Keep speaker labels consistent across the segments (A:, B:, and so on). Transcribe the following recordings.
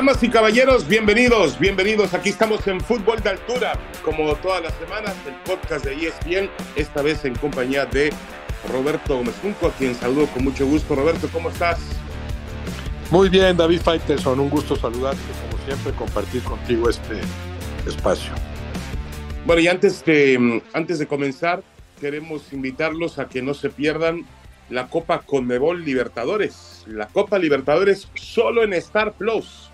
A: Damas y caballeros, bienvenidos, bienvenidos. Aquí estamos en Fútbol de Altura, como todas las semanas, el podcast de ESPN, esta vez en compañía de Roberto Gómez Junco, a quien saludo con mucho gusto. Roberto, ¿cómo estás?
B: Muy bien, David Faitelson, un gusto saludarte, como siempre, compartir contigo este espacio.
A: Bueno, y antes de, antes de comenzar, queremos invitarlos a que no se pierdan la Copa Conmebol Libertadores. La Copa Libertadores solo en Star Plus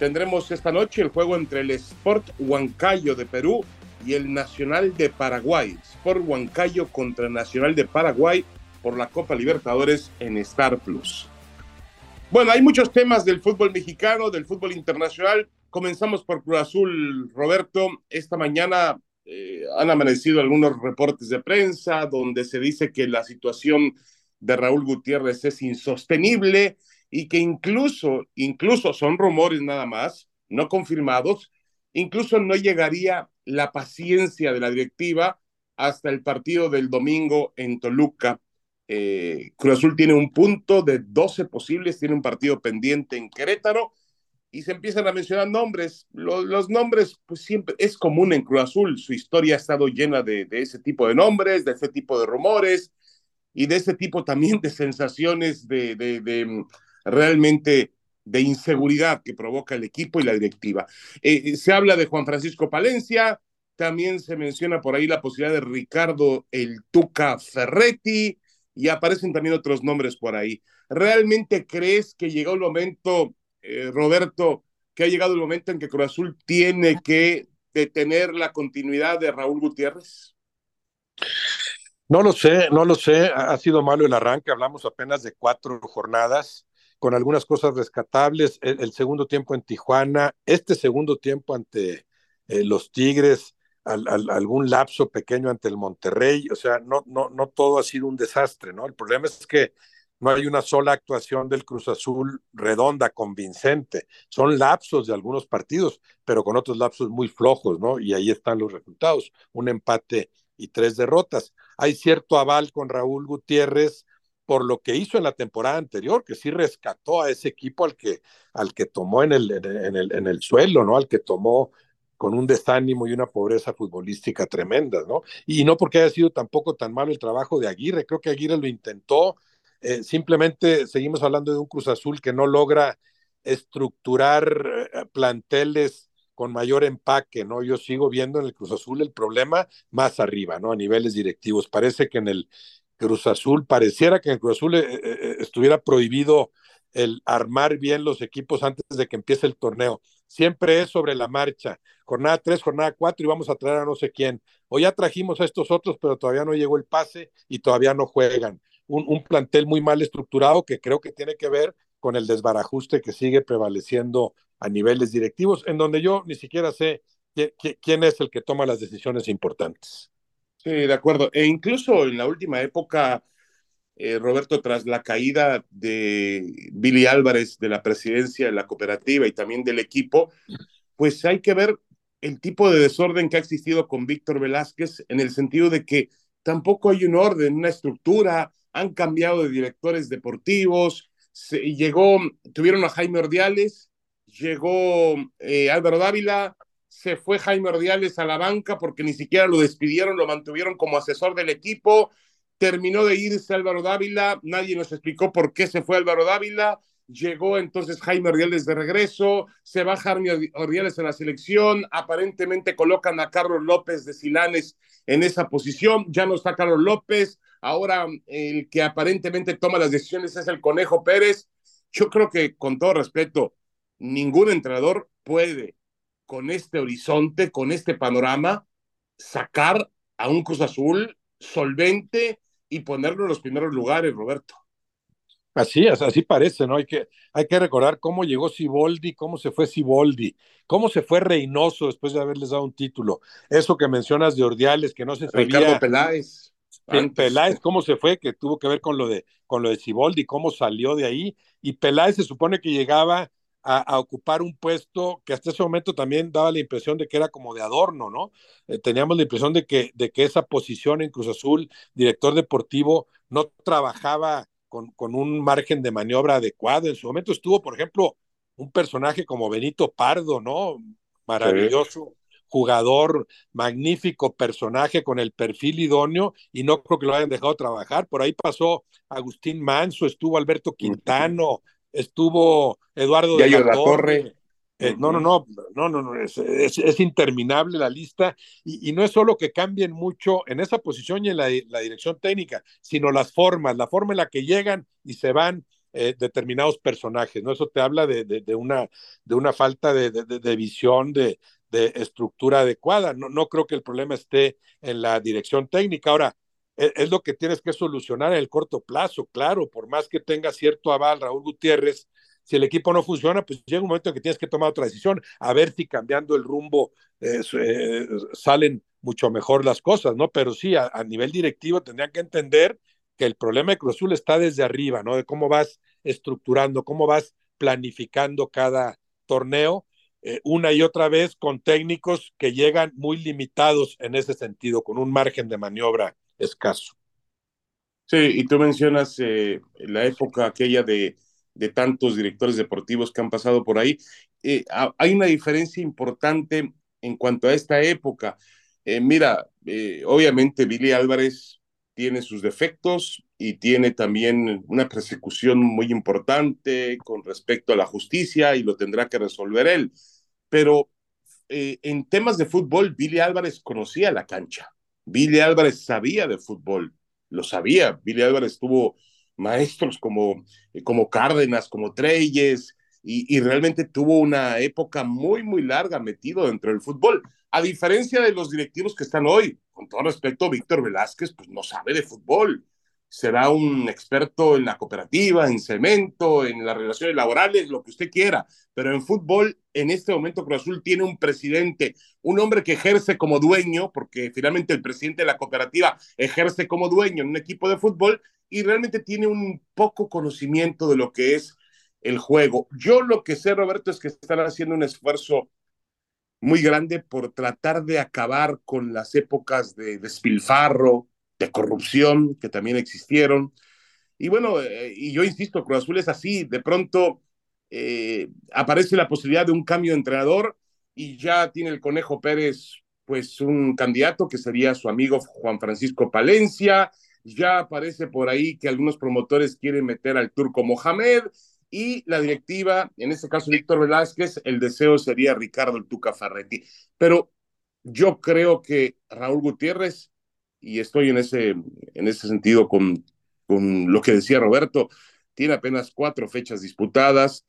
A: tendremos esta noche el juego entre el Sport Huancayo de Perú y el Nacional de Paraguay. Sport Huancayo contra Nacional de Paraguay por la Copa Libertadores en Star Plus. Bueno, hay muchos temas del fútbol mexicano, del fútbol internacional. Comenzamos por Cruz Azul, Roberto. Esta mañana eh, han amanecido algunos reportes de prensa donde se dice que la situación de Raúl Gutiérrez es insostenible y que incluso, incluso son rumores nada más, no confirmados, incluso no llegaría la paciencia de la directiva hasta el partido del domingo en Toluca. Eh, Cruz Azul tiene un punto de 12 posibles, tiene un partido pendiente en Querétaro y se empiezan a mencionar nombres. Los, nombres, pues siempre es común en Cruz Azul, su historia ha estado llena de, de, ese tipo de nombres, de ese tipo de rumores y de ese tipo también de sensaciones de, de, de realmente de inseguridad que provoca el equipo y la directiva. Eh, se habla de Juan Francisco Palencia, también se menciona por ahí la posibilidad de Ricardo el Tuca Ferretti y aparecen también otros nombres por ahí. ¿Realmente crees que llegó el momento, eh, Roberto, que ha llegado el momento en que Cruz Azul tiene que detener la continuidad de Raúl Gutiérrez?
B: No lo sé, no lo sé. Ha sido malo el arranque. Hablamos apenas de cuatro jornadas con algunas cosas rescatables. El, segundo tiempo en Tijuana, este segundo tiempo ante eh, los Tigres, algún lapso pequeño ante el Monterrey, o sea, no, no, no todo ha sido un desastre, ¿no? El problema es que no hay una sola actuación del Cruz Azul redonda, convincente. Son lapsos de algunos partidos, pero con otros lapsos muy flojos, ¿no? Y ahí están los resultados, un empate y tres derrotas. Hay cierto aval con Raúl Gutiérrez, por lo que hizo en la temporada anterior, que sí rescató a ese equipo al que, al que tomó en el, en, el, en el suelo, ¿no? Al que tomó con un desánimo y una pobreza futbolística tremenda, ¿no? Y no porque haya sido tampoco tan malo el trabajo de Aguirre, creo que Aguirre lo intentó, eh, simplemente seguimos hablando de un Cruz Azul que no logra estructurar eh, planteles con mayor empaque, ¿no? Yo sigo viendo en el Cruz Azul el problema más arriba, ¿no? A niveles directivos. Parece que en el, Cruz Azul, pareciera que en Cruz Azul eh, eh, eh, estuviera prohibido el armar bien los equipos antes de que empiece el torneo. Siempre es sobre la marcha. Jornada 3, jornada 4 y vamos a traer a no sé quién. O ya trajimos a estos otros, pero todavía no llegó el pase y todavía no juegan. Un, un plantel muy mal estructurado que creo que tiene que ver con el desbarajuste que sigue prevaleciendo a niveles directivos, en donde yo ni siquiera sé quién es el que toma las decisiones importantes.
A: Sí, de acuerdo. E incluso en la última época, eh, Roberto, tras la caída de Billy Álvarez de la presidencia de la cooperativa y también del equipo, pues hay que ver el tipo de desorden que ha existido con Víctor Velázquez en el sentido de que tampoco hay un orden, una estructura, han cambiado de directores deportivos, llegó, tuvieron a Jaime Ordiales, llegó eh, Álvaro Dávila, se fue Jaime Ordiales a la banca porque ni siquiera lo despidieron, lo mantuvieron como asesor del equipo. Terminó de irse Álvaro Dávila, nadie nos explicó por qué se fue Álvaro Dávila. Llegó entonces Jaime Ordiales de regreso, se va Jaime Ordiales en la selección, aparentemente colocan a Carlos López de Silanes en esa posición, ya no está Carlos López, ahora el que aparentemente toma las decisiones es el Conejo Pérez. Yo creo que con todo respeto, ningún entrenador puede con este horizonte, con este panorama, sacar a un Cruz Azul solvente y ponerlo en los primeros lugares, Roberto.
B: Así es, así parece, ¿no? Hay que, hay que recordar cómo llegó Siboldi, cómo se fue Siboldi, cómo se fue Reynoso después de haberles dado un título. Eso que mencionas de Ordiales, que no se
A: sabía. Ricardo Peláez.
B: Peláez, cómo se fue, que tuvo que ver con lo de, con lo de Siboldi, cómo salió de ahí. Y Peláez se supone que llegaba a, ocupar un puesto que hasta ese momento también daba la impresión de que era como de adorno, ¿no? Eh, teníamos la impresión de que, de que esa posición en Cruz Azul, director deportivo, no trabajaba con, con, un margen de maniobra adecuado. En su momento estuvo, por ejemplo, un personaje como Benito Pardo, ¿no? Maravilloso. Jugador, magnífico personaje con el perfil idóneo y no creo que lo hayan dejado trabajar. Por ahí pasó Agustín Manso, estuvo Alberto Quintano, estuvo Eduardo
A: de la, Torre.
B: Eh, no, no, no, no, no, no es, es, interminable la lista y, y, no es solo que cambien mucho en esa posición y en la, la, dirección técnica, sino las formas, la forma en la que llegan y se van eh, determinados personajes, ¿no? Eso te habla de, de, de una, de una falta de, de visión, de, de estructura adecuada. No, no creo que el problema esté en la dirección técnica. Ahora, es, es lo que tienes que solucionar en el corto plazo, claro, por más que tenga cierto aval Raúl Gutiérrez, si el equipo no funciona, pues llega un momento en que tienes que tomar otra decisión, a ver si cambiando el rumbo eh, eh, salen mucho mejor las cosas, ¿no? Pero sí, a, a, nivel directivo tendrían que entender que el problema de Cruz Azul está desde arriba, ¿no? De cómo vas estructurando, cómo vas planificando cada torneo, eh, una y otra vez con técnicos que llegan muy limitados en ese sentido, con un margen de maniobra escaso.
A: Sí, y tú mencionas eh, la época aquella de de tantos directores deportivos que han pasado por ahí. Eh, hay una diferencia importante en cuanto a esta época. Eh, mira, eh, obviamente Billy Álvarez tiene sus defectos y tiene también una persecución muy importante con respecto a la justicia y lo tendrá que resolver él. Pero en temas de fútbol, Billy Álvarez conocía la cancha. Billy Álvarez sabía de fútbol, lo sabía. Billy Álvarez tuvo maestros como, eh, como Cárdenas, como Treyes, y, y, realmente tuvo una época muy, muy larga metido dentro del fútbol. A diferencia de los directivos que están hoy, con todo respeto, Víctor Velázquez, pues no sabe de fútbol. Será un experto en la cooperativa, en cemento, en las relaciones laborales, lo que usted quiera. Pero en fútbol, en este momento, Cruz Azul tiene un presidente, un hombre que ejerce como dueño, porque finalmente el presidente de la cooperativa ejerce como dueño en un equipo de fútbol y realmente tiene un poco conocimiento de lo que es el juego. Yo lo que sé, Roberto, es que están haciendo un esfuerzo muy grande por tratar de acabar con las épocas de despilfarro, de corrupción que también existieron. Y bueno, eh, y yo insisto, Cruz Azul es así, de pronto eh, aparece la posibilidad de un cambio de entrenador y ya tiene el Conejo Pérez pues un candidato que sería su amigo Juan Francisco Palencia, ya aparece por ahí que algunos promotores quieren meter al turco Mohamed y la directiva, en este caso Víctor Velázquez, el deseo sería Ricardo Tuca Ferretti. Pero yo creo que Raúl Gutiérrez, y estoy en ese, en ese sentido con, con lo que decía Roberto, tiene apenas cuatro fechas disputadas,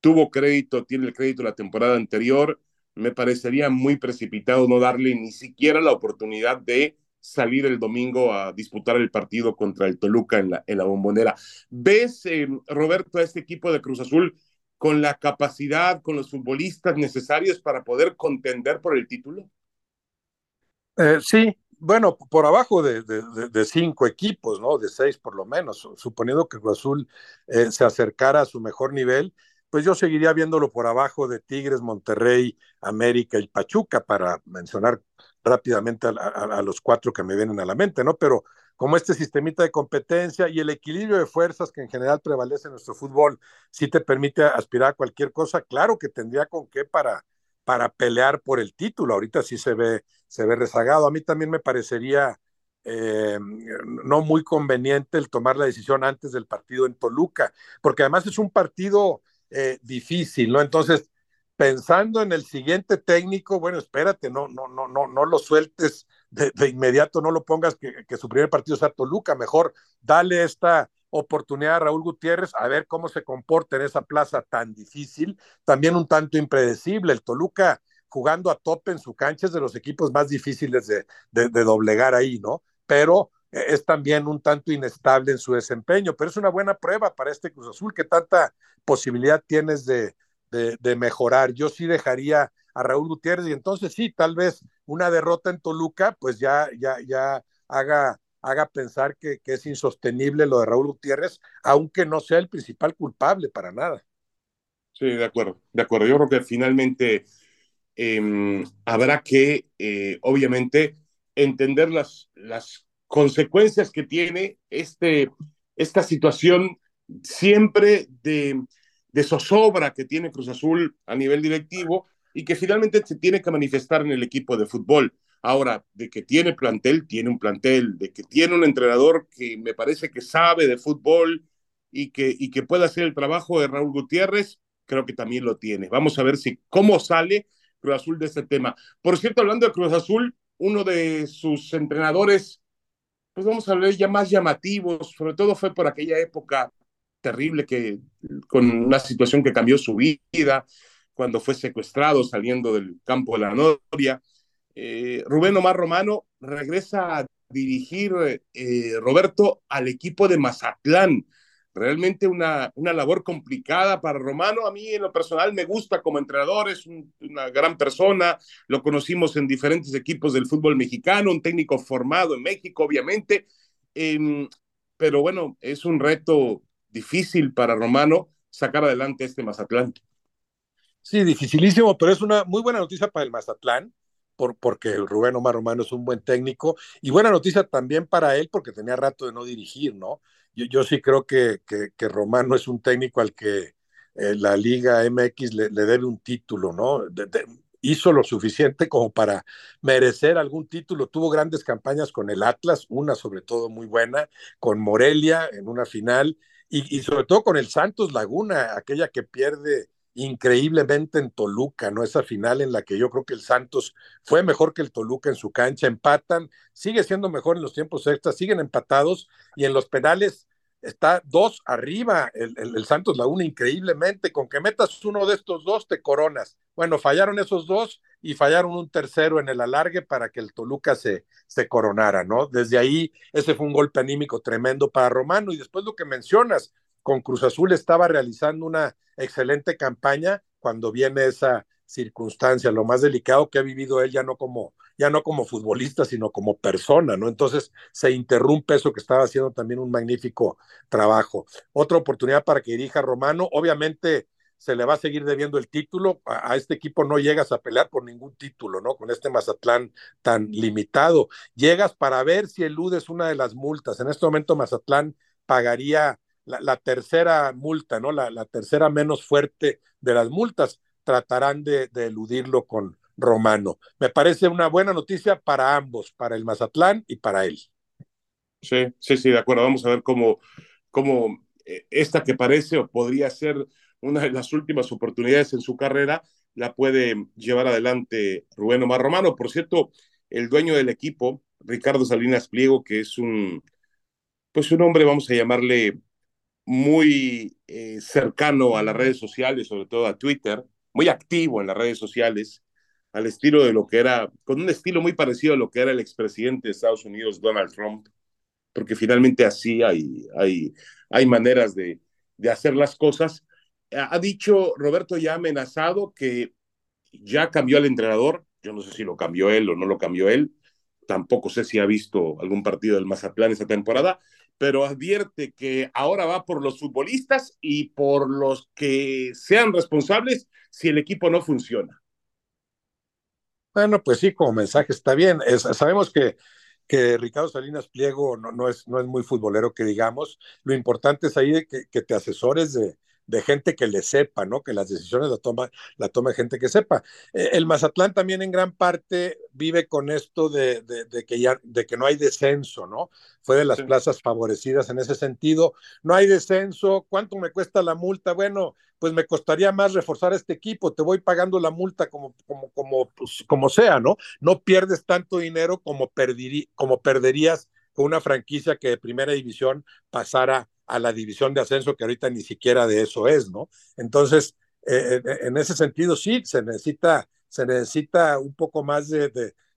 A: tuvo crédito, tiene el crédito la temporada anterior, me parecería muy precipitado no darle ni siquiera la oportunidad de salir el domingo a disputar el partido contra el Toluca en la, en la bombonera. ¿Ves, eh, Roberto, a este equipo de Cruz Azul con la capacidad, con los futbolistas necesarios para poder contender por el título?
B: Eh, sí, bueno, por abajo de, de, de, cinco equipos, ¿no? De seis por lo menos, suponiendo que Cruz Azul eh, se acercara a su mejor nivel, pues yo seguiría viéndolo por abajo de Tigres, Monterrey, América y Pachuca, para mencionar rápidamente a, a, los cuatro que me vienen a la mente, ¿no? Pero como este sistemita de competencia y el equilibrio de fuerzas que en general prevalece en nuestro fútbol, sí te permite aspirar a cualquier cosa, claro que tendría con qué para, para pelear por el título. Ahorita sí se ve, se ve rezagado. A mí también me parecería eh, no muy conveniente el tomar la decisión antes del partido en Toluca, porque además es un partido eh, difícil, ¿no? Entonces, pensando en el siguiente técnico, bueno, espérate, no, no, no, no, no lo sueltes de, inmediato, no lo pongas que, su primer partido sea Toluca, mejor dale esta oportunidad a Raúl Gutiérrez a ver cómo se comporta en esa plaza tan difícil, también un tanto impredecible. El Toluca jugando a tope en su cancha es de los equipos más difíciles de, de, doblegar ahí, ¿no? Pero es también un tanto inestable en su desempeño, pero es una buena prueba para este Cruz Azul que tanta posibilidad tienes de, de, mejorar. Yo sí dejaría a Raúl Gutiérrez y entonces sí, tal vez una derrota en Toluca, pues ya, ya, ya haga, haga pensar que, es insostenible lo de Raúl Gutiérrez, aunque no sea el principal culpable para nada.
A: Sí, de acuerdo, de acuerdo. Yo creo que finalmente em, habrá que, eh, obviamente, entender las, las consecuencias que tiene este, esta situación siempre de, de zozobra que tiene Cruz Azul a nivel directivo y que finalmente se tiene que manifestar en el equipo de fútbol. Ahora, de que tiene plantel, tiene un plantel, de que tiene un entrenador que me parece que sabe de fútbol y que, y que puede hacer el trabajo de Raúl Gutiérrez, creo que también lo tiene. Vamos a ver si cómo sale Cruz Azul de este tema. Por cierto, hablando de Cruz Azul, uno de sus entrenadores, pues vamos a ver ya más llamativos, sobre todo fue por aquella época terrible que con una situación que cambió su vida, cuando fue secuestrado saliendo del campo de la Noria. Eh, Rubén Omar Romano regresa a dirigir, eh, Roberto, al equipo de Mazatlán. Realmente una, una labor complicada para Romano. A mí en lo personal me gusta como entrenador, es una gran persona, lo conocimos en diferentes equipos del fútbol mexicano, un técnico formado en México, obviamente. Em, pero bueno, es un reto difícil para Romano sacar adelante este Mazatlán.
B: Sí, dificilísimo, pero es una muy buena noticia para el Mazatlán, por, porque Rubén Omar Romano es un buen técnico, y buena noticia también para él, porque tenía rato de no dirigir, ¿no? Yo, yo sí creo que, que, Romano es un técnico al que eh, la Liga MX le, debe un título, ¿no? hizo lo suficiente como para merecer algún título. Tuvo grandes campañas con el Atlas, una sobre todo muy buena, con Morelia en una final, y, y sobre todo con el Santos Laguna, aquella que pierde increíblemente en Toluca, ¿no? Esa final en la que yo creo que el Santos fue mejor que el Toluca en su cancha, empatan, sigue siendo mejor en los tiempos extras, siguen empatados y en los penales está dos arriba el, el, Santos Laguna increíblemente, con que metas uno de estos dos te coronas. Bueno, fallaron esos dos y fallaron un tercero en el alargue para que el Toluca se, se coronara, ¿no? Desde ahí ese fue un golpe anímico tremendo para Romano y después lo que mencionas, con Cruz Azul estaba realizando una excelente campaña cuando viene esa circunstancia, lo más delicado que ha vivido él ya no como ya no como futbolista, sino como persona, ¿no? Entonces se interrumpe eso que estaba haciendo también un magnífico trabajo. Otra oportunidad para que dirija Romano, obviamente se le va a seguir debiendo el título, a, a, este equipo no llegas a pelear por ningún título, ¿no? Con este Mazatlán tan limitado. Llegas para ver si eludes una de las multas. En este momento Mazatlán pagaría la, tercera multa, ¿no? La, tercera menos fuerte de las multas, tratarán de, de, eludirlo con Romano. Me parece una buena noticia para ambos, para el Mazatlán y para él.
A: Sí, sí, sí, de acuerdo. Vamos a ver cómo, cómo eh, esta que parece o podría ser una de las últimas oportunidades en su carrera, la puede llevar adelante Rubén Omar Romano. Por cierto, el dueño del equipo, Ricardo Salinas Pliego, que es un, pues un hombre, vamos a llamarle muy eh, cercano a las redes sociales, sobre todo a Twitter, muy activo en las redes sociales, al estilo de lo que era, con un estilo muy parecido a lo que era el expresidente de Estados Unidos, Donald Trump, porque finalmente así hay, hay, hay maneras de, de hacer las cosas. Ha dicho Roberto ya amenazado que ya cambió al entrenador, yo no sé si lo cambió él o no lo cambió él, tampoco sé si ha visto algún partido del Mazatlán esta temporada, pero advierte que ahora va por los futbolistas y por los que sean responsables si el equipo no funciona.
B: Bueno, pues sí, como mensaje está bien. sabemos que, que Ricardo Salinas Pliego no, no, es, no es muy futbolero, que digamos. Lo importante es ahí que, que te asesores de, de gente que le sepa, ¿no? Que las decisiones la toma, la toma gente que sepa. Eh, el Mazatlán también en gran parte vive con esto de, de, que ya, de que no hay descenso, ¿no? Fue de las plazas favorecidas en ese sentido. No hay descenso. ¿Cuánto me cuesta la multa? Bueno, pues me costaría más reforzar este equipo. Te voy pagando la multa como, como, como, pues, como sea, ¿no? No pierdes tanto dinero como, como perderías con una franquicia que de primera división pasara a la división de ascenso, que ahorita ni siquiera de eso es, ¿no? Entonces, eh, eh, en ese sentido, sí, se necesita, se necesita un poco más de,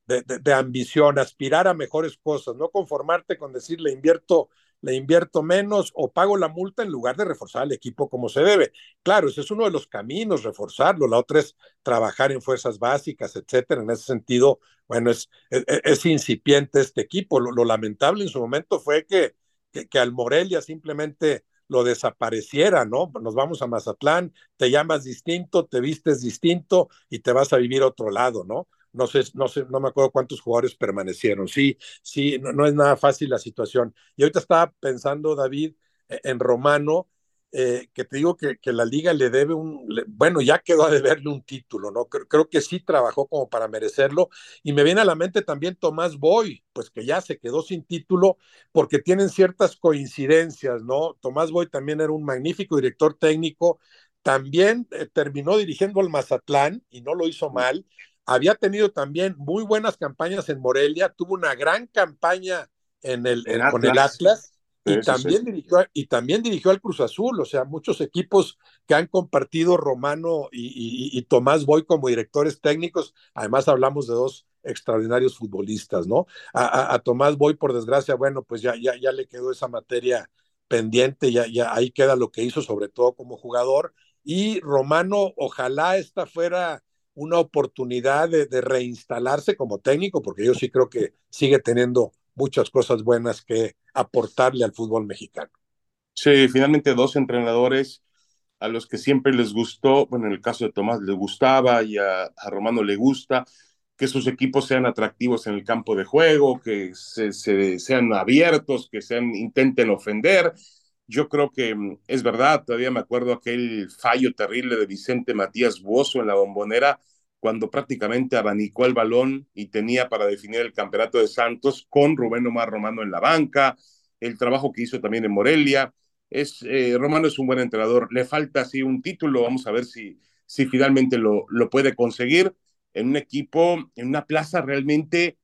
B: de, ambición, aspirar a mejores cosas, no conformarte con decir le invierto, le invierto menos o pago la multa en lugar de reforzar al equipo como se debe. Claro, ese es uno de los caminos, reforzarlo. La otra es trabajar en fuerzas básicas, etcétera. En ese sentido, bueno, es, es, incipiente este equipo. Lo, lamentable en su momento fue que, que, al Morelia simplemente lo desapareciera, ¿no? Nos vamos a Mazatlán, te llamas distinto, te vistes distinto y te vas a vivir a otro lado, ¿no? no sé, no sé, no me acuerdo cuántos jugadores permanecieron. Sí, sí, no, es nada fácil la situación. Y ahorita estaba pensando, David, e, en Romano, eh, que te digo que, que, la liga le debe un, bueno, ya quedó a deberle un título, ¿no? Creo, creo, que sí trabajó como para merecerlo. Y me viene a la mente también Tomás Boy, pues que ya se quedó sin título porque tienen ciertas coincidencias, ¿no? Tomás Boy también era un magnífico director técnico, también eh, terminó dirigiendo al Mazatlán y no lo hizo mal había tenido también muy buenas campañas en Morelia, tuvo una gran campaña en el, con el Atlas y, también Dirigió, y también dirigió al Cruz Azul, o sea, muchos equipos que han compartido Romano y, Tomás Boy como directores técnicos, además hablamos de dos extraordinarios futbolistas, ¿no? A, Tomás Boy, por desgracia, bueno, pues ya, ya, ya le quedó esa materia pendiente, ya, ya ahí queda lo que hizo, sobre todo como jugador, y Romano, ojalá esta fuera una oportunidad de, reinstalarse como técnico, porque yo sí creo que sigue teniendo muchas cosas buenas que aportarle al fútbol mexicano.
A: Sí, finalmente dos entrenadores a los que siempre les gustó, bueno, en el caso de Tomás le gustaba y a, Romano le gusta, que sus equipos sean atractivos en el campo de juego, que se, sean abiertos, que sean, intenten ofender. Yo creo que mm, es verdad, todavía me acuerdo aquel fallo terrible de Vicente Matías Buoso en la bombonera, cuando prácticamente abanicó el balón y tenía para definir el campeonato de Santos con Rubén Omar Romano en la banca, el trabajo que hizo también en Morelia. Es, eh, Romano es un buen entrenador, le falta así un título, vamos a ver si, si finalmente lo, lo puede conseguir en un equipo, en una plaza realmente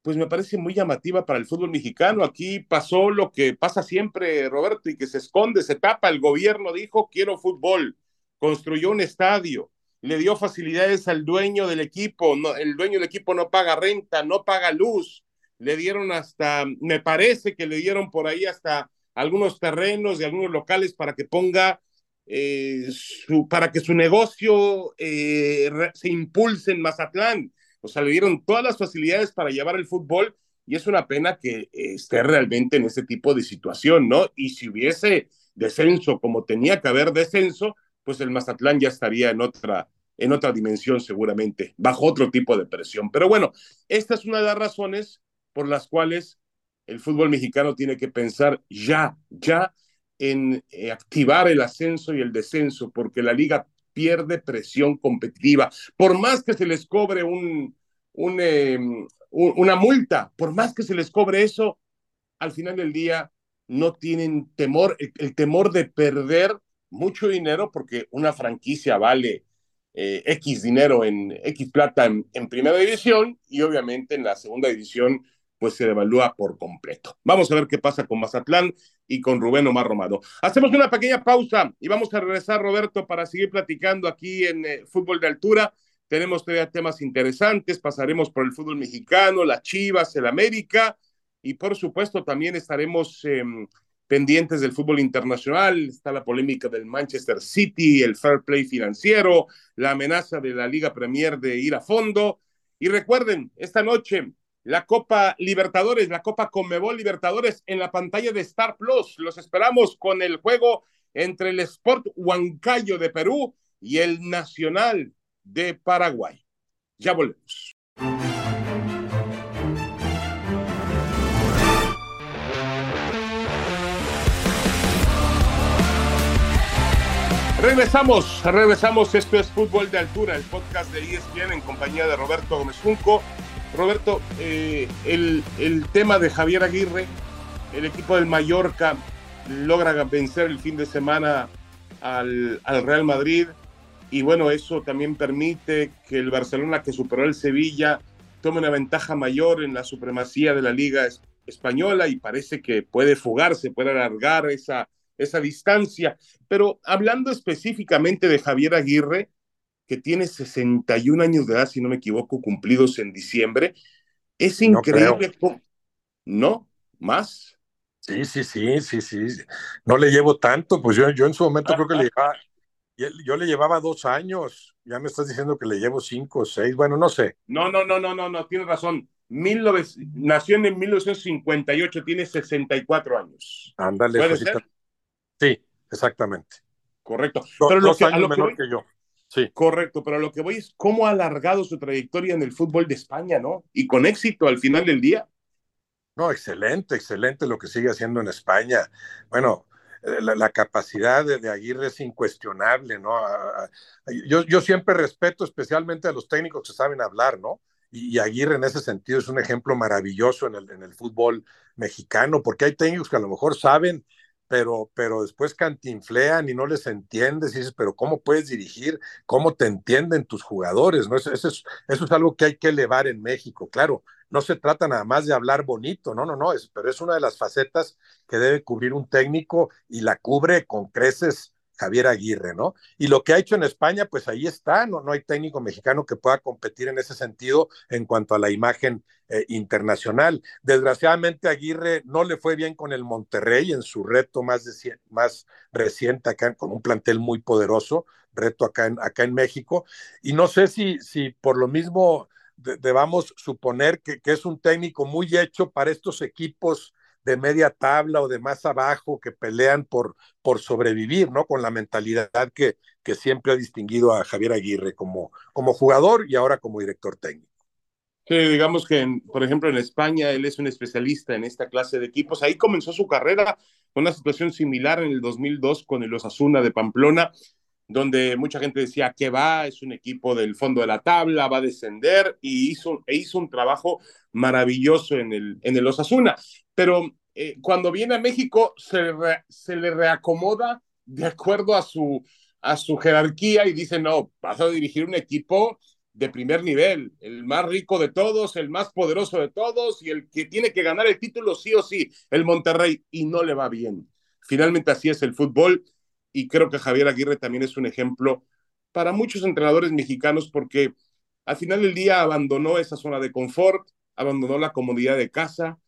A: pues me parece muy llamativa para el fútbol mexicano. Aquí pasó lo que pasa siempre, Roberto, y que se esconde, se tapa. El gobierno dijo, quiero fútbol, construyó un estadio, le dio facilidades al dueño del equipo, no, el dueño del equipo no paga renta, no paga luz, le dieron hasta, me parece que le dieron por ahí hasta algunos terrenos y algunos locales para que ponga, eh, su, para que su negocio eh, se impulse en Mazatlán o sea, le dieron todas las facilidades para llevar el fútbol y es una pena que esté realmente en ese tipo de situación, ¿no? Y si hubiese descenso como tenía que haber descenso, pues el Mazatlán ya estaría en otra, en otra dimensión seguramente, bajo otro tipo de presión. Pero bueno, esta es una de las razones por las cuales el fútbol mexicano tiene que pensar ya, ya en eh, activar el ascenso y el descenso, porque la liga pierde presión competitiva. Por más que se les cobre un, em, una multa, por más que se les cobre eso, al final del día no tienen temor, el, temor de perder mucho dinero porque una franquicia vale eh, X dinero en X plata en, primera división y obviamente en la segunda división pues se devalúa por completo. Vamos a ver qué pasa con Mazatlán y con Rubén Omar Romado. Hacemos una pequeña pausa y vamos a regresar, Roberto, para seguir platicando aquí en eh, Fútbol de Altura. Tenemos todavía temas interesantes, pasaremos por el fútbol mexicano, las Chivas, el América y por supuesto también estaremos em, pendientes del fútbol internacional. Está la polémica del Manchester City, el fair play financiero, la amenaza de la Liga Premier de ir a fondo. Y recuerden, esta noche la Copa Libertadores, la Copa Conmebol Libertadores en la pantalla de Star Plus. Los esperamos con el juego entre el Sport Huancayo de Perú y el Nacional de Paraguay. Ya volvemos. Regresamos, regresamos. Esto es Fútbol de Altura, el podcast de ESPN en compañía de Roberto Gómez Junco Roberto, eh, el, tema de Javier Aguirre, el equipo del Mallorca logra vencer el fin de semana al, al, Real Madrid y bueno, eso también permite que el Barcelona que superó el Sevilla tome una ventaja mayor en la supremacía de la Liga Española y parece que puede fugarse, puede alargar esa, esa distancia. Pero hablando específicamente de Javier Aguirre, que tiene 61 años de edad, si no me equivoco, cumplidos en diciembre, Es increíble. No, más.
B: Sí, sí, sí, sí, sí. No le llevo tanto, pues yo, yo en su momento creo que le llevaba, yo le llevaba dos años. Ya me estás diciendo que le llevo cinco o seis, bueno, no sé.
A: No, no, no, no, no, no, tienes razón. nació en 1958, tiene 64 años.
B: Ándale, ¿Puede ser? Sí, exactamente.
A: Correcto.
B: pero lo que, años menor que, yo. Sí.
A: Correcto, pero lo que voy es cómo ha alargado su trayectoria en el fútbol de España, ¿no? Y con éxito al final del día.
B: No, excelente, excelente lo que sigue haciendo en España. Bueno, eh, la, capacidad de, Aguirre es incuestionable, ¿no? Yo, yo siempre respeto especialmente a los técnicos que saben hablar, ¿no? Y, Aguirre en ese sentido es un ejemplo maravilloso en el, en el fútbol mexicano, porque hay técnicos que a lo mejor saben pero, pero después cantinflean y no les entiendes y dices, pero ¿cómo puedes dirigir? ¿Cómo te entienden tus jugadores? ¿no? Eso, eso, es, eso es algo que hay que elevar en México. Claro, no se trata nada más de hablar bonito, no, no, no, es, pero es una de las facetas que debe cubrir un técnico y la cubre con creces Javier Aguirre, ¿no? Y lo que ha hecho en España, pues ahí está, no, no hay técnico mexicano que pueda competir en ese sentido en cuanto a la imagen eh, internacional. Desgraciadamente Aguirre no le fue bien con el Monterrey en su reto más, reciente acá, con un plantel muy poderoso, reto acá en, acá en México, y no sé si, si por lo mismo debamos suponer que, que es un técnico muy hecho para estos equipos de media tabla o de más abajo que pelean por, por sobrevivir, ¿no? Con la mentalidad que, que siempre ha distinguido a Javier Aguirre como, como jugador y ahora como director técnico.
A: Sí, digamos que, por ejemplo, en España él es un especialista en esta clase de equipos. Ahí comenzó su carrera con una situación similar en el 2002 con el Osasuna de Pamplona, donde mucha gente decía que va, es un equipo del fondo de la tabla, va a descender, y hizo, e hizo un trabajo maravilloso en el, en el Osasuna pero eh, cuando viene a México se, se le reacomoda de acuerdo a su, a su jerarquía y dice, no, vas a dirigir un equipo de primer nivel, el más rico de todos, el más poderoso de todos y el que tiene que ganar el título sí o sí, el Monterrey, y no le va bien. Finalmente así es el fútbol y creo que Javier Aguirre también es un ejemplo para muchos entrenadores mexicanos porque al final del día abandonó esa zona de confort, abandonó la comodidad de casa,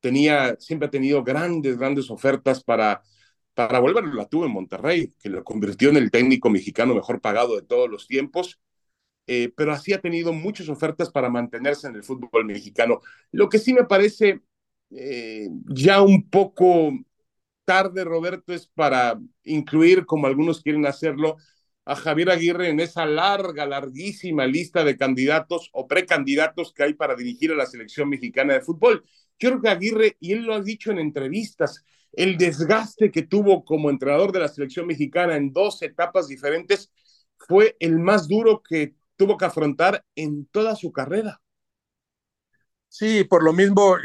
A: tenía, siempre ha tenido grandes, grandes ofertas para, para volverlo. La tuvo en Monterrey, que lo convirtió en el técnico mexicano mejor pagado de todos los tiempos. Eh, pero así ha tenido muchas ofertas para mantenerse en el fútbol mexicano. Lo que sí me parece eh, ya un poco tarde, Roberto, es para incluir, como algunos quieren hacerlo, a Javier Aguirre en esa larga, larguísima lista de candidatos o precandidatos que hay para dirigir a la selección mexicana de fútbol. Yo creo que Aguirre, y él lo ha dicho en entrevistas, el desgaste que tuvo como entrenador de la selección mexicana en dos etapas diferentes fue el más duro que tuvo que afrontar en toda su carrera.
B: Sí, por lo mismo,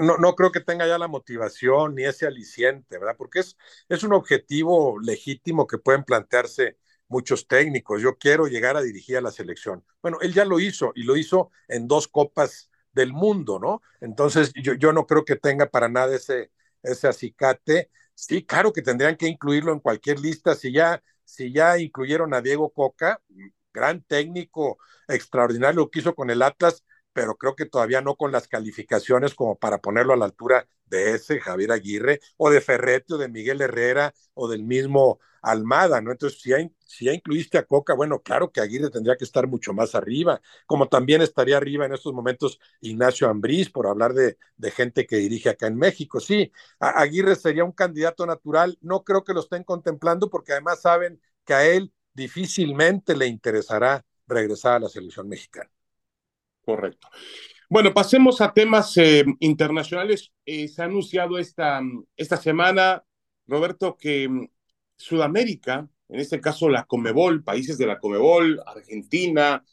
B: no, no, creo que tenga ya la motivación ni ese aliciente, ¿verdad? Porque es, es un objetivo legítimo que pueden plantearse muchos técnicos. Yo quiero llegar a dirigir a la selección. Bueno, él ya lo hizo y lo hizo en dos copas del mundo, ¿no? Entonces, yo, yo no creo que tenga para nada ese, ese acicate. Sí, claro que tendrían que incluirlo en cualquier lista. Si ya, si ya incluyeron a Diego Coca, gran técnico, extraordinario lo que hizo con el Atlas, pero creo que todavía no con las calificaciones como para ponerlo a la altura de ese Javier Aguirre, o de Ferretti, o de Miguel Herrera, o del mismo Almada, ¿no? Entonces, si ya, incluiste a Coca, bueno, claro que Aguirre tendría que estar mucho más arriba, como también estaría arriba en estos momentos Ignacio Ambriz, por hablar de gente que dirige acá en México. Sí, Aguirre sería un candidato natural, no creo que lo estén contemplando, porque además saben que a él difícilmente le interesará regresar a la selección mexicana.
A: Correcto. Bueno, pasemos a temas eh, internacionales. Eh, se ha anunciado esta, esta semana, Roberto, que mm, Sudamérica, en este caso la Comebol, países de la Comebol, Argentina,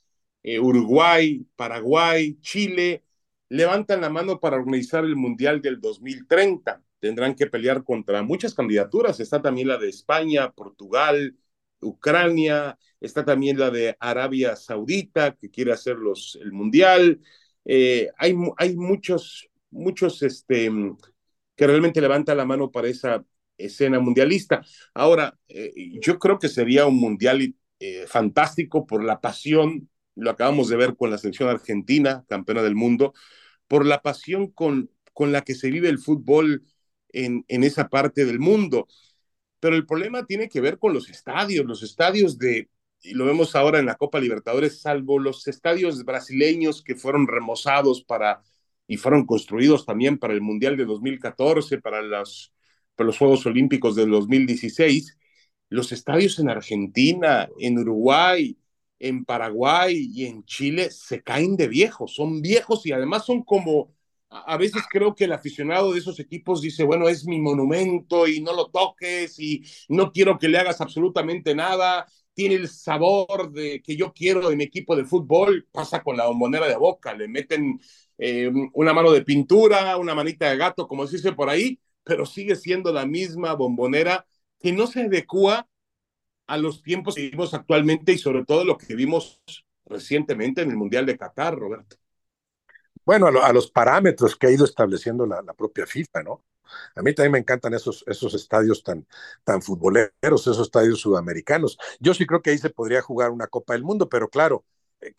A: eh, Uruguay, Paraguay, Chile, levantan la mano para organizar el Mundial del 2030. Tendrán que pelear contra muchas candidaturas. Está también la de España, Portugal, Ucrania, está también la de Arabia Saudita, que quiere hacer los, el Mundial. Eh, hay, hay muchos, muchos este, que realmente levantan la mano para esa escena mundialista. Ahora, eh, yo creo que sería un mundial eh, fantástico por la pasión, lo acabamos de ver con la selección argentina, campeona del mundo, por la pasión con, con la que se vive el fútbol en, en esa parte del mundo. Pero el problema tiene que ver con los estadios, los estadios de, y lo vemos ahora en la Copa Libertadores, salvo los estadios brasileños que fueron remozados para y fueron construidos también para el Mundial de 2014, para, las, para los Juegos Olímpicos del 2016, los estadios en Argentina, en Uruguay, en Paraguay y en Chile se caen de viejos, son viejos y además son como, a veces creo que el aficionado de esos equipos dice, bueno, es mi monumento y no lo toques y no quiero que le hagas absolutamente nada, tiene el sabor de que yo quiero de mi equipo de fútbol, pasa con la bombonera de boca, le meten eh, una mano de pintura, una manita de gato, como se dice por ahí, pero sigue siendo la misma bombonera que no se adecua a los tiempos que vivimos actualmente y sobre todo lo que vimos recientemente en el Mundial de Qatar, Roberto.
B: Bueno, a, los parámetros que ha ido estableciendo la, propia FIFA, ¿no? A mí también me encantan esos, esos estadios tan, tan futboleros, esos estadios sudamericanos. Yo sí creo que ahí se podría jugar una Copa del Mundo, pero claro, eh,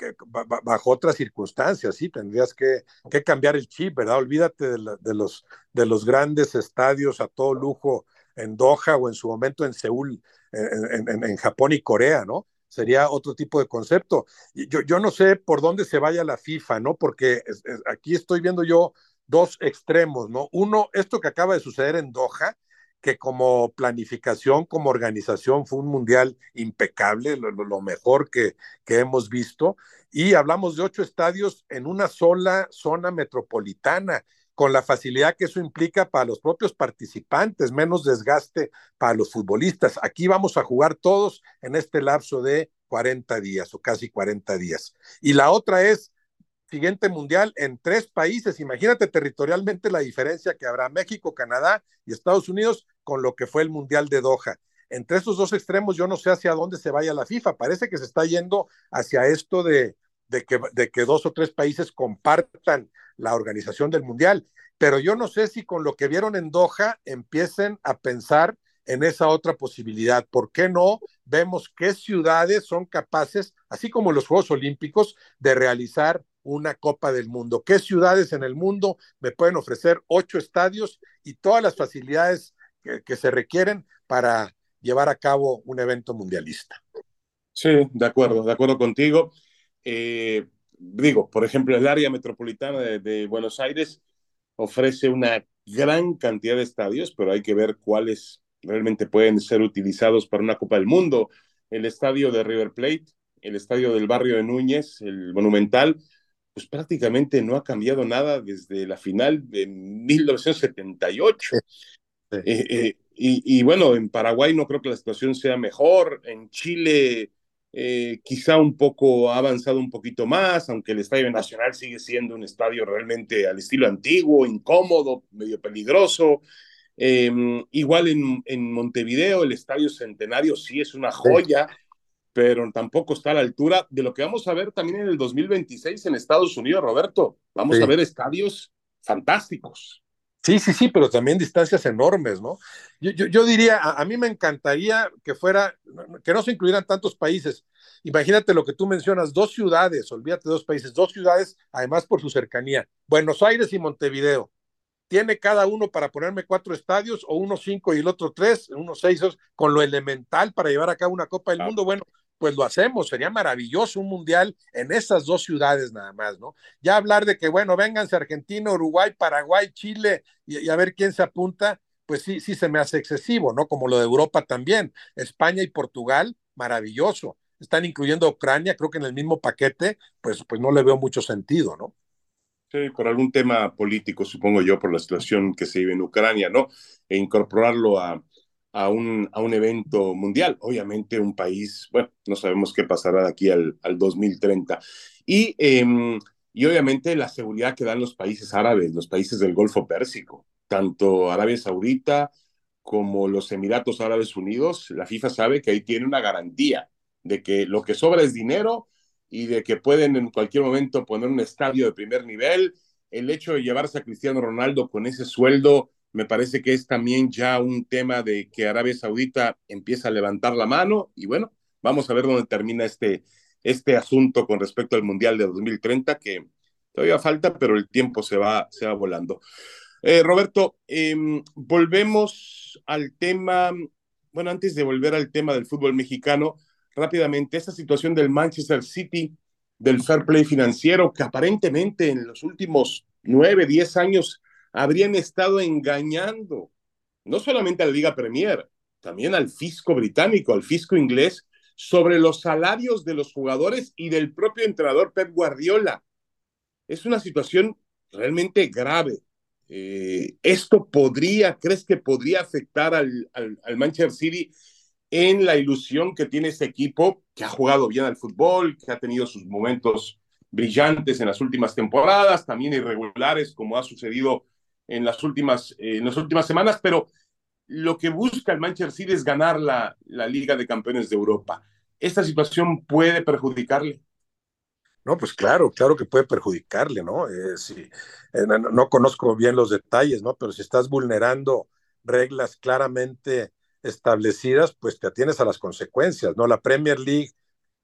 B: bajo otras circunstancias, sí, tendrías que, cambiar el chip, ¿verdad? Olvídate de, los, de los grandes estadios a todo lujo en Doha o en su momento en Seúl, en, en, Japón y Corea, ¿no? Sería otro tipo de concepto. Yo, yo no sé por dónde se vaya la FIFA, ¿no? Porque aquí estoy viendo yo dos extremos, ¿no? Uno, esto que acaba de suceder en Doha, que como planificación, como organización, fue un mundial impecable, lo, lo, mejor que, que hemos visto. Y hablamos de ocho estadios en una sola zona metropolitana con la facilidad que eso implica para los propios participantes, menos desgaste para los futbolistas. Aquí vamos a jugar todos en este lapso de 40 días o casi 40 días. Y la otra es siguiente mundial en tres países. Imagínate territorialmente la diferencia que habrá México, Canadá y Estados Unidos con lo que fue el mundial de Doha. Entre esos dos extremos yo no sé hacia dónde se vaya la FIFA. Parece que se está yendo hacia esto de, de que, de que dos o tres países compartan la organización del Mundial, pero yo no sé si con lo que vieron en Doha empiecen a pensar en esa otra posibilidad. ¿Por qué no vemos qué ciudades son capaces, así como los Juegos Olímpicos, de realizar una Copa del Mundo? ¿Qué ciudades en el mundo me pueden ofrecer ocho estadios y todas las facilidades que, que se requieren para llevar a cabo un evento mundialista?
A: Sí, de acuerdo, de acuerdo contigo. Eh, digo, por ejemplo, el área metropolitana de, Buenos Aires ofrece una gran cantidad de estadios, pero hay que ver cuáles realmente pueden ser utilizados para una Copa del Mundo. El estadio de River Plate, el estadio del barrio de Núñez, el Monumental, pues prácticamente no ha cambiado nada desde la final de 1978. Eh, eh, y, y, bueno, en Paraguay no creo que la situación sea mejor, en Chile eh, quizá un poco ha avanzado un poquito más, aunque el Estadio Nacional sigue siendo un estadio realmente al estilo antiguo, incómodo, medio peligroso. Em, igual en, en, Montevideo, el Estadio Centenario sí es una joya, pero tampoco está a la altura de lo que vamos a ver también en el 2026 en Estados Unidos, Roberto. Vamos a ver estadios fantásticos.
B: Sí, sí, sí, pero también distancias enormes, ¿no? Yo, yo, diría, a, mí me encantaría que fuera, que no se incluyeran tantos países. Imagínate lo que tú mencionas, dos ciudades, olvídate dos países, dos ciudades, además por su cercanía, Buenos Aires y Montevideo. Tiene cada uno para ponerme cuatro estadios, o uno cinco y el otro tres, uno seis, con lo elemental para llevar a cabo una Copa del Mundo. Bueno, pues lo hacemos, sería maravilloso un mundial en esas dos ciudades nada más, ¿no? Ya hablar de que, bueno, vénganse Argentina, Uruguay, Paraguay, Chile y, a ver quién se apunta, pues sí, sí se me hace excesivo, ¿no? Como lo de Europa también, España y Portugal, maravilloso. Están incluyendo a Ucrania, creo que en el mismo paquete, pues, pues no le veo mucho sentido, ¿no?
A: Sí, por algún tema político, supongo yo, por la situación que se vive en Ucrania, ¿no? E incorporarlo a, a un, a un evento mundial. Obviamente un país, bueno, no sabemos qué pasará de aquí al, al 2030. Y, em, y obviamente la seguridad que dan los países árabes, los países del Golfo Pérsico, tanto Arabia Saudita como los Emiratos Árabes Unidos, la FIFA sabe que ahí tiene una garantía de que lo que sobra es dinero y de que pueden en cualquier momento poner un estadio de primer nivel. El hecho de llevarse a Cristiano Ronaldo con ese sueldo me parece que es también ya un tema de que Arabia Saudita empieza a levantar la mano y bueno, vamos a ver dónde termina este, este asunto con respecto al Mundial de 2030 que Todavía falta, pero el tiempo se va, se va volando. Eh, Roberto, em, volvemos al tema, bueno, antes de volver al tema del fútbol mexicano, rápidamente, esta situación del Manchester City, del fair play financiero, que aparentemente en los últimos nueve, diez años habrían estado engañando no solamente a la Liga Premier, también al fisco británico, al fisco inglés, sobre los salarios de los jugadores y del propio entrenador Pep Guardiola. Es una situación realmente grave. Eh, ¿Esto podría, crees que podría afectar al, al, Manchester City en la ilusión que tiene este equipo, que ha jugado bien al fútbol, que ha tenido sus momentos brillantes en las últimas temporadas, también irregulares, como ha sucedido en las últimas, eh, en las últimas semanas, pero lo que busca el Manchester City es ganar la, la Liga de Campeones de Europa. ¿Esta situación puede perjudicarle?
B: No, pues claro, claro que puede perjudicarle, ¿no? Eh, eh, no, no, conozco bien los detalles, ¿no? Pero si estás vulnerando reglas claramente establecidas, pues te atienes a las consecuencias, ¿no? La Premier League,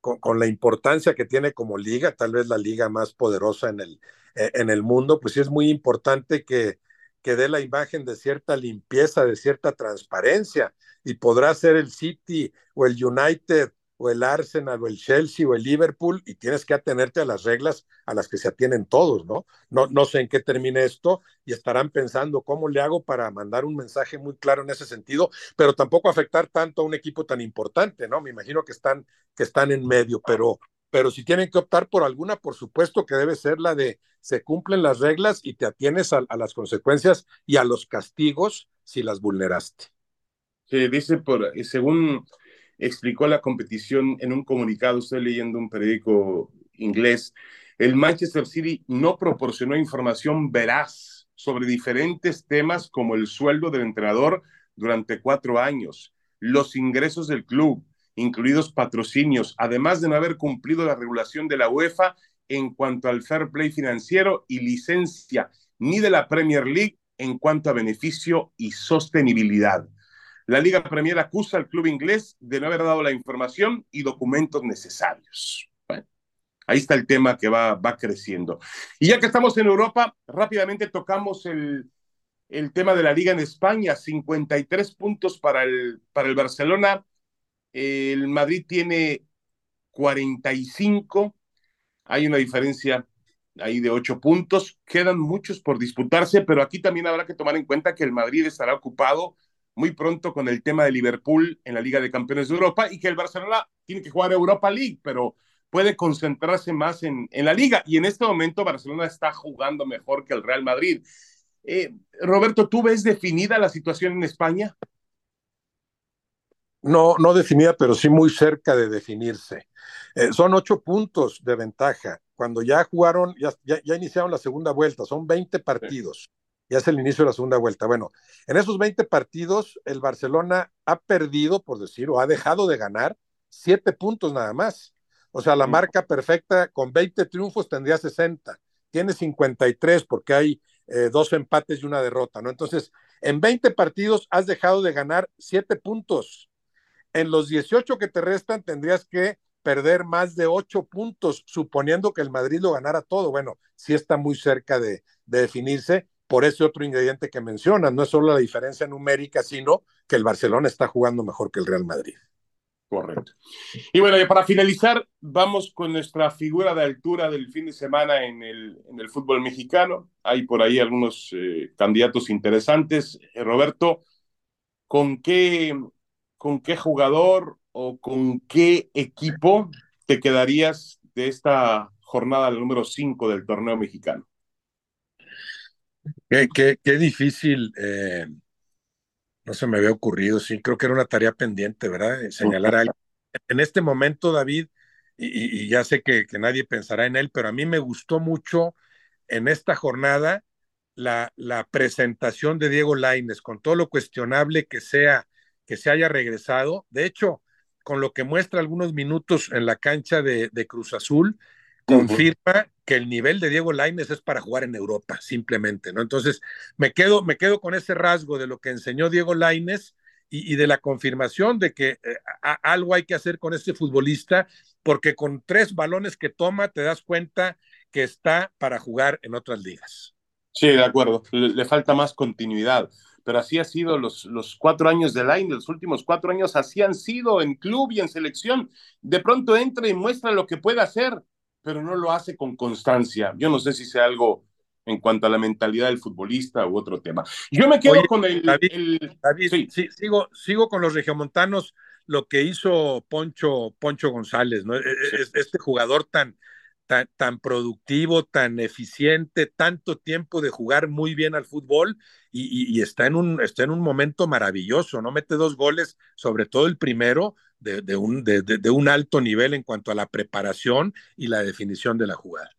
B: con, la importancia que tiene como liga, tal vez la liga más poderosa en el, e, en el mundo, pues sí es muy importante que, que dé la imagen de cierta limpieza, de cierta transparencia, y podrá ser el City o el United o el Arsenal o el Chelsea o el Liverpool y tienes que atenerte a las reglas a las que se atienen todos, ¿no? No, no sé en qué termine esto y estarán pensando cómo le hago para mandar un mensaje muy claro en ese sentido, pero tampoco afectar tanto a un equipo tan importante, ¿no? Me imagino que están, que están en medio, pero, pero si tienen que optar por alguna, por supuesto que debe ser la de se cumplen las reglas y te atienes a, a las consecuencias y a los castigos si las vulneraste.
A: Sí, dice por, según explicó la competición en un comunicado, estoy leyendo un periódico inglés, el Manchester City no proporcionó información veraz sobre diferentes temas como el sueldo del entrenador durante cuatro años, los ingresos del club, incluidos patrocinios, además de no haber cumplido la regulación de la UEFA en cuanto al fair play financiero y licencia, ni de la Premier League en cuanto a beneficio y sostenibilidad. La Liga Premier acusa al club inglés de no haber dado la información y documentos necesarios. ahí está el tema que va, va creciendo. Y ya que estamos en Europa, rápidamente tocamos el, el tema de la Liga en España. 53 puntos para el, para el Barcelona. El Madrid tiene 45. Hay una diferencia ahí de 8 puntos. Quedan muchos por disputarse, pero aquí también habrá que tomar en cuenta que el Madrid estará ocupado muy pronto con el tema de Liverpool en la Liga de Campeones de Europa y que el Barcelona tiene que jugar Europa League, pero puede concentrarse más en, en la liga. Y en este momento Barcelona está jugando mejor que el Real Madrid. Eh, Roberto, ¿tú ves definida la situación en España?
B: No, no definida, pero sí muy cerca de definirse. Eh, son ocho puntos de ventaja. Cuando ya jugaron, ya, ya, ya iniciaron la segunda vuelta, son 20 partidos ya es el inicio de la segunda vuelta. Bueno, en esos 20 partidos, el Barcelona ha perdido, por decir, o ha dejado de ganar siete puntos nada más. O sea, la marca perfecta con 20 triunfos tendría 60. Tiene 53 porque hay eh, dos empates y una derrota, ¿no? Entonces, en 20 partidos has dejado de ganar siete puntos. En los 18 que te restan tendrías que perder más de ocho puntos, suponiendo que el Madrid lo ganara todo. Bueno, sí está muy cerca de, de definirse por ese otro ingrediente que mencionas. No es solo la diferencia numérica, sino que el Barcelona está jugando mejor que el Real Madrid.
A: Correcto. Y bueno, para finalizar, vamos con nuestra figura de altura del fin de semana en el, en el fútbol mexicano. Hay por ahí algunos eh, candidatos interesantes. Eh, Roberto, ¿con qué, ¿con qué jugador o con qué equipo te quedarías de esta jornada número 5 del torneo mexicano?
B: Qué, difícil, eh, no se me había ocurrido, sí, creo que era una tarea pendiente, ¿verdad? Señalar a alguien. En este momento, David, y, y ya sé que, que, nadie pensará en él, pero a mí me gustó mucho en esta jornada la, la presentación de Diego Laines, con todo lo cuestionable que sea que se haya regresado. De hecho, con lo que muestra algunos minutos en la cancha de, de Cruz Azul, confirma que el nivel de Diego Laines es para jugar en Europa, simplemente, ¿no? Entonces, me quedo, me quedo con ese rasgo de lo que enseñó Diego Laines y, y de la confirmación de que eh, a, algo hay que hacer con este futbolista, porque con tres balones que toma te das cuenta que está para jugar en otras ligas.
A: Sí, de acuerdo. Le, falta más continuidad. Pero así ha sido los, los cuatro años de Line, los últimos cuatro años así han sido en club y en selección. De pronto entra y muestra lo que puede hacer, pero no lo hace con constancia. Yo no sé si sea algo en cuanto a la mentalidad del futbolista u otro tema. Yo me quedo con el...
B: David, sí. sigo, sigo con los regiomontanos lo que hizo Poncho, Poncho González, ¿no? E, e, este jugador tan, tan, tan, productivo, tan eficiente, tanto tiempo de jugar muy bien al fútbol y, está, en un, está en un momento maravilloso, ¿no? Mete dos goles, sobre todo el primero, de, de un, de, de, un alto nivel en cuanto a la preparación y la definición de la jugada.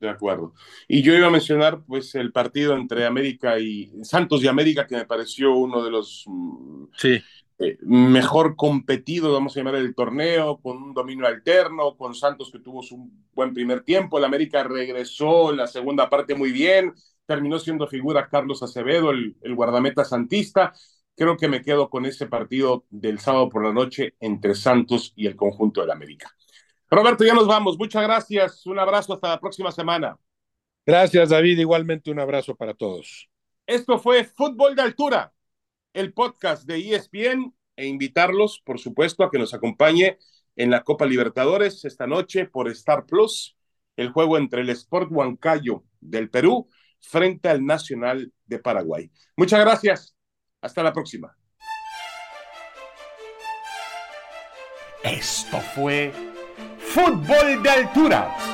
A: De acuerdo. Y yo iba a mencionar pues el partido entre América y Santos y América que me pareció uno de los mm,
B: sí.
A: Eh, mejor competido, vamos a llamar el torneo, con un dominio alterno, con Santos que tuvo su buen primer tiempo, el América regresó en la segunda parte muy bien, terminó siendo figura Carlos Acevedo, el, el guardameta santista. Creo que me quedo con ese partido del sábado por la noche entre Santos y el conjunto del América. Roberto, ya nos vamos. Muchas gracias. Un abrazo hasta la próxima semana.
B: Gracias, David. Igualmente un abrazo para todos.
A: Esto fue Fútbol de Altura, el podcast de ESPN e invitarlos, por supuesto, a que nos acompañe en la Copa Libertadores esta noche por Star Plus, el juego entre el Sport Huancayo del Perú frente al Nacional de Paraguay. Muchas gracias. Hasta la próxima.
C: Esto fue Fútbol de Altura.